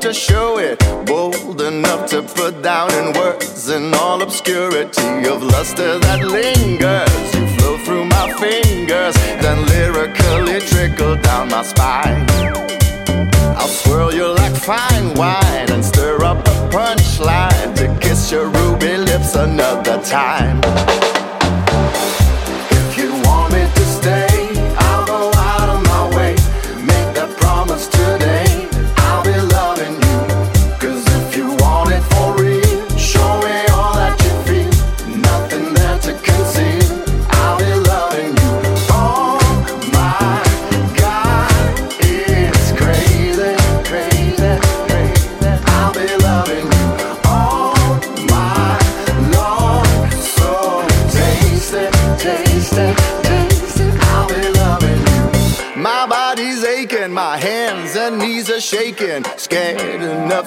to show it, bold enough to put down in words in all obscurity of luster that lingers. You flow through my fingers, then lyrically trickle down my spine. I'll swirl you like fine wine and stir up a punchline to kiss your ruby lips another time.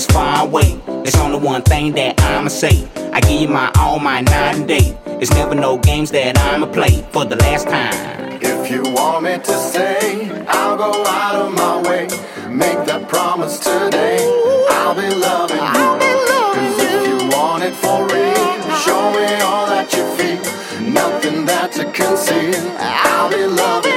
This far away. There's only one thing that I'ma say. I give you my all, my night and day. It's never no games that I'ma play for the last time. If you want me to stay, I'll go out of my way. Make that promise today. I'll be loving you. Cause if you want it for real, show me all that you feel. Nothing that to conceal. I'll be loving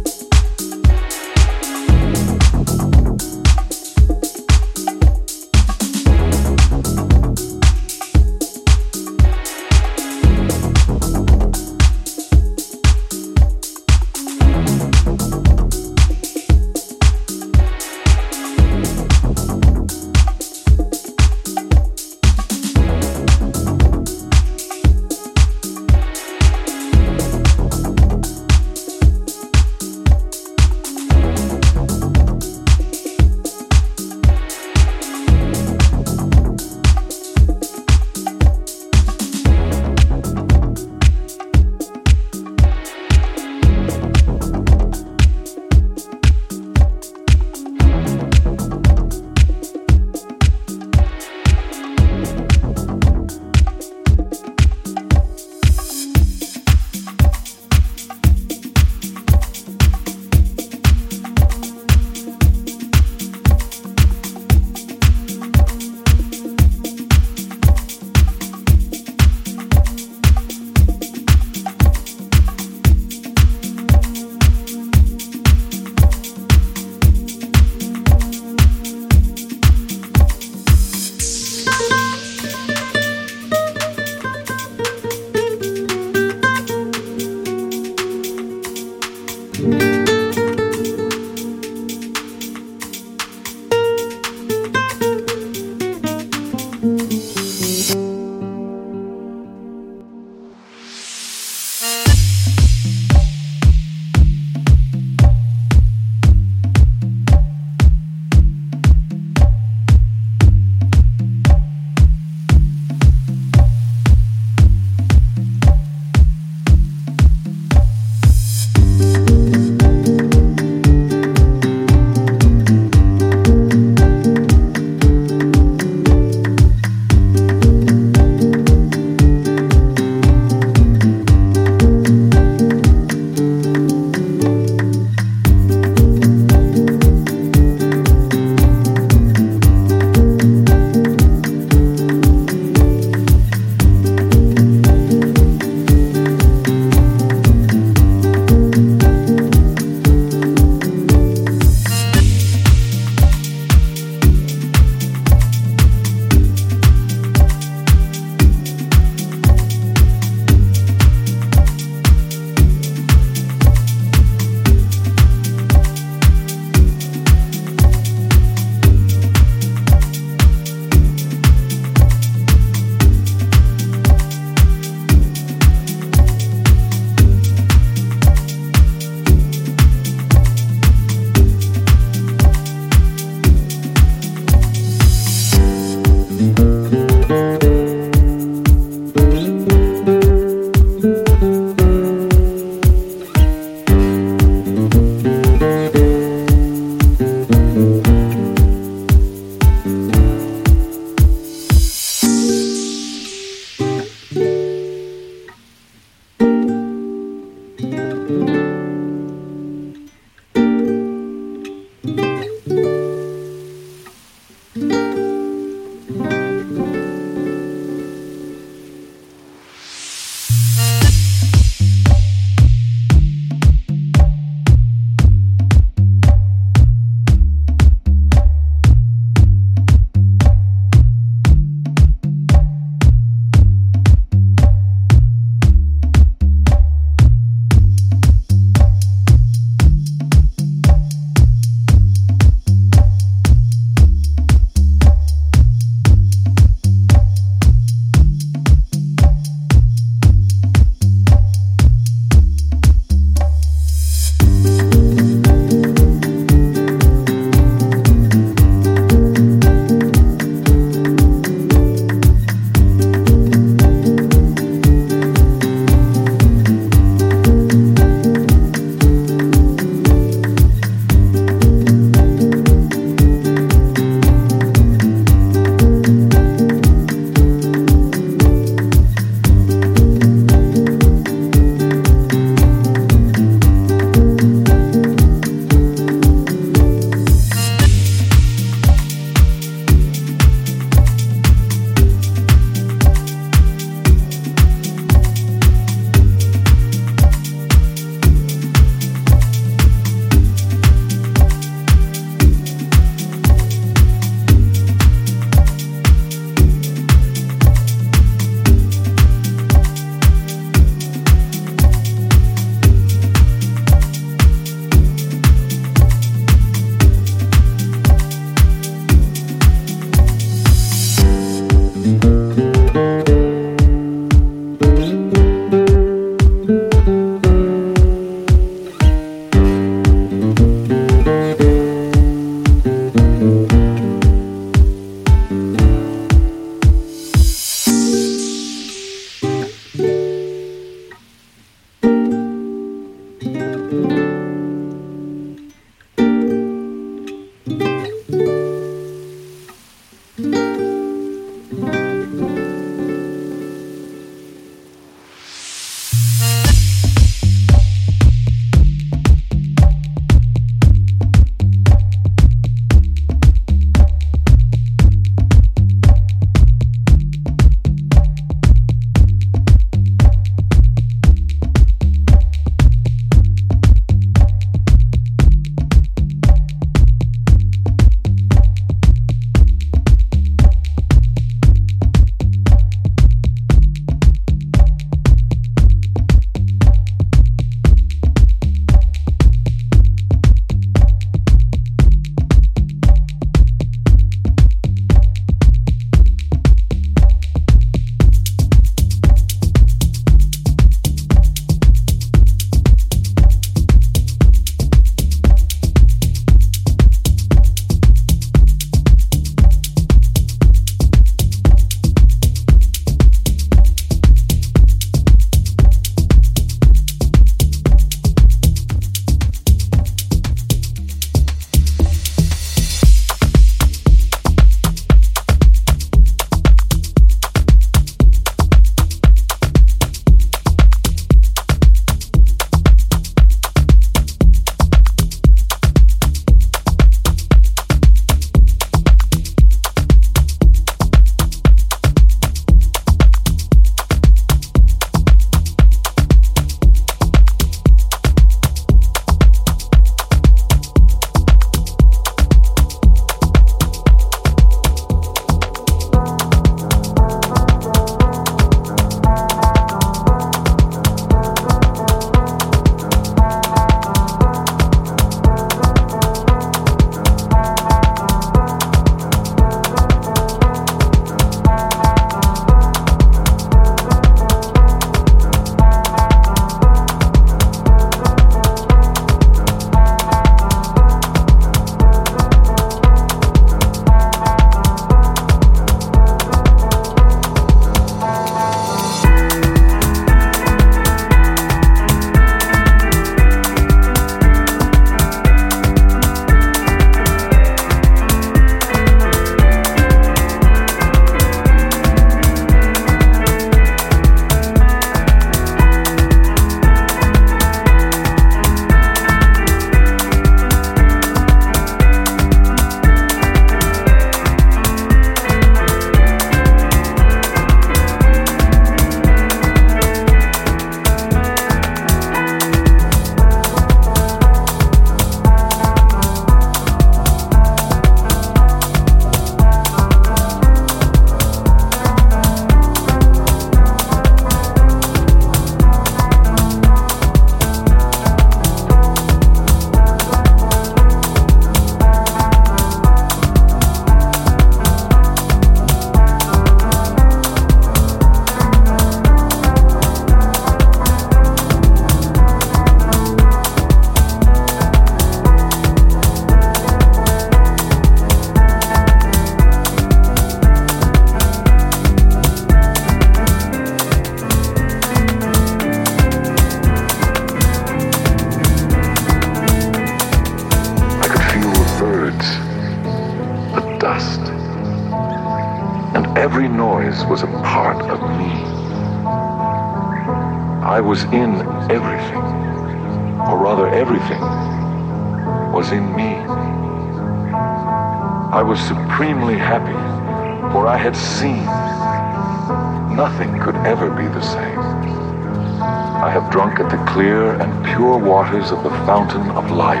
clear and pure waters of the fountain of life,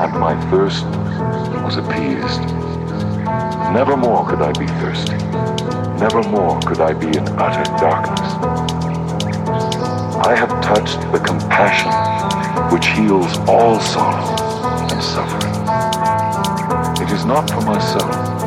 and my thirst was appeased. Never more could I be thirsty. Never more could I be in utter darkness. I have touched the compassion which heals all sorrow and suffering. It is not for myself,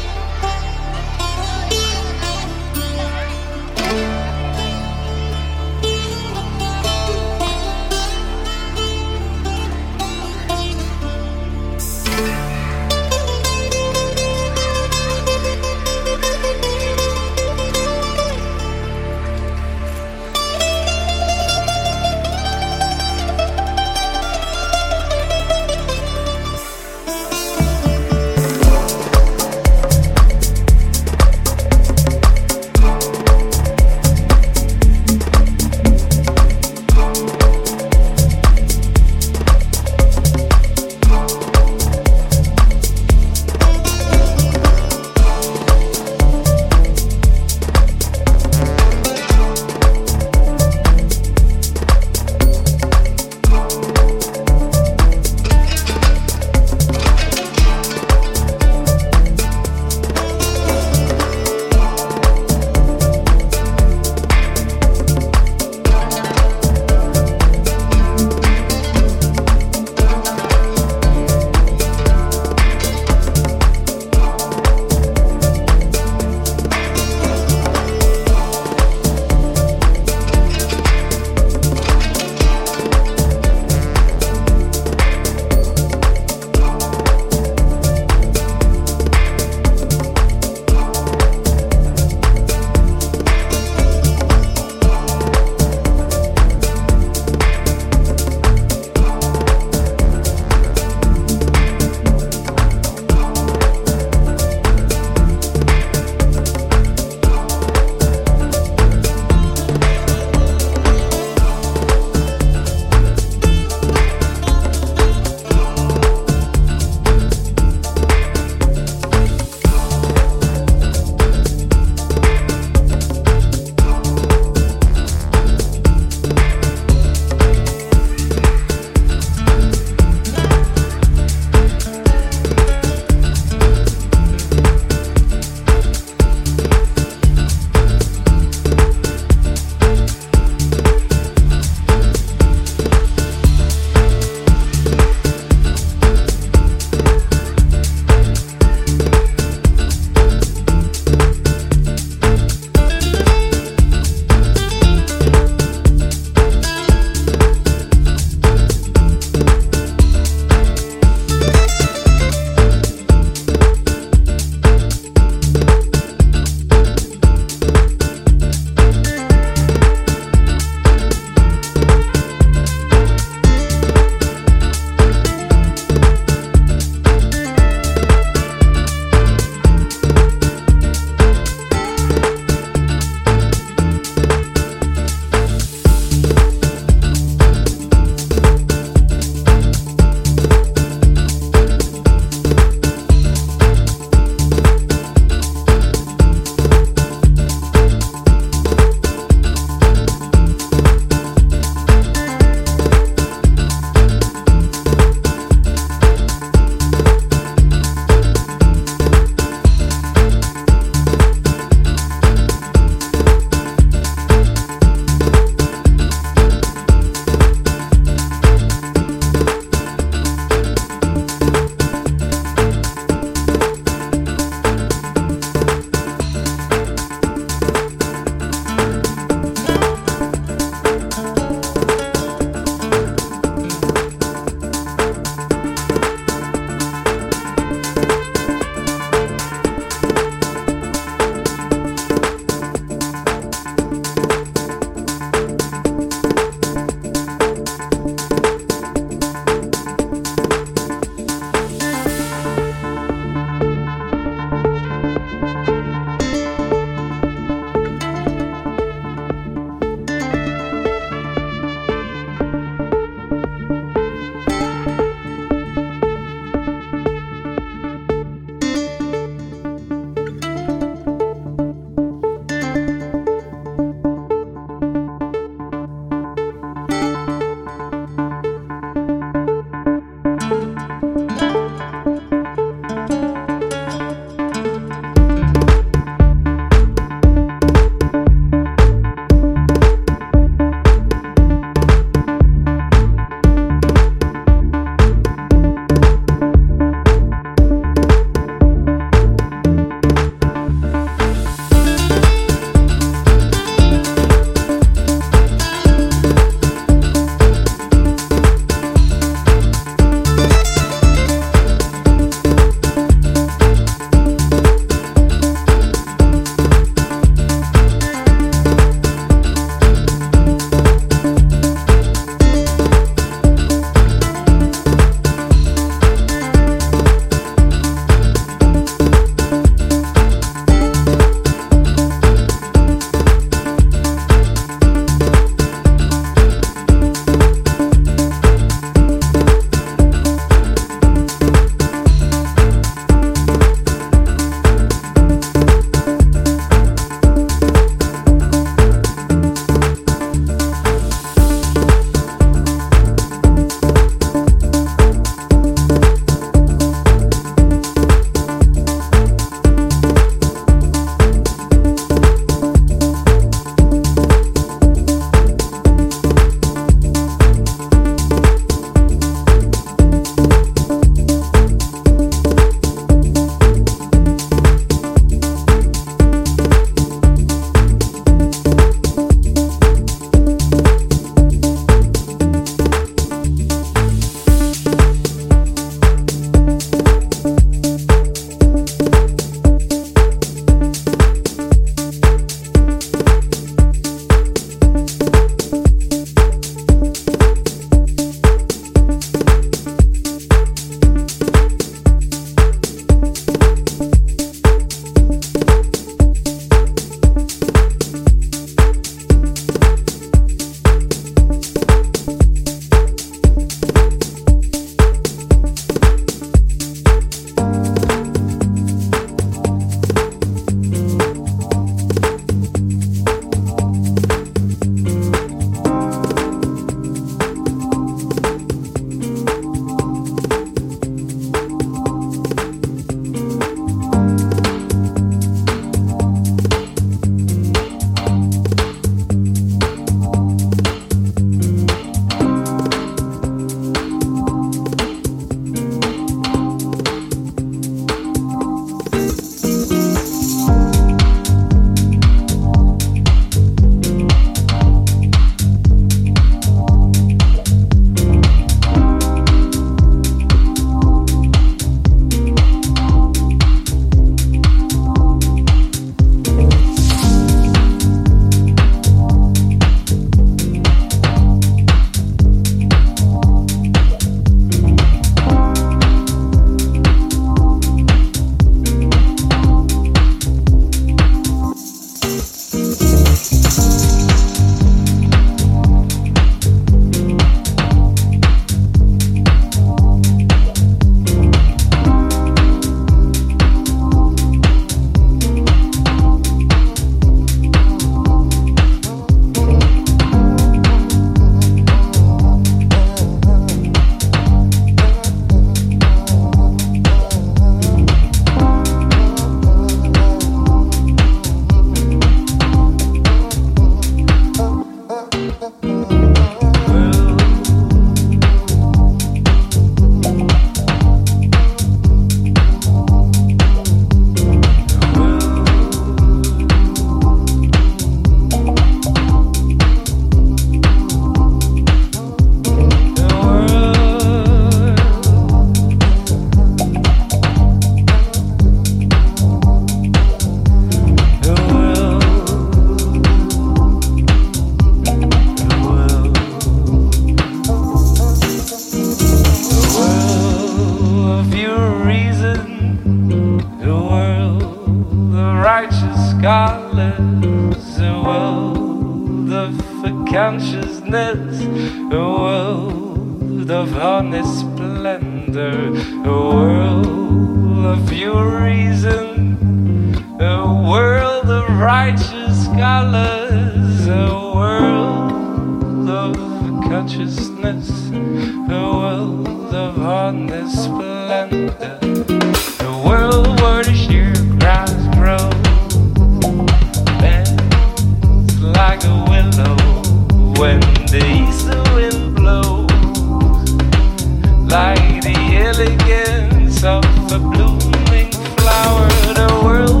By the elegance of the blooming flower, the world.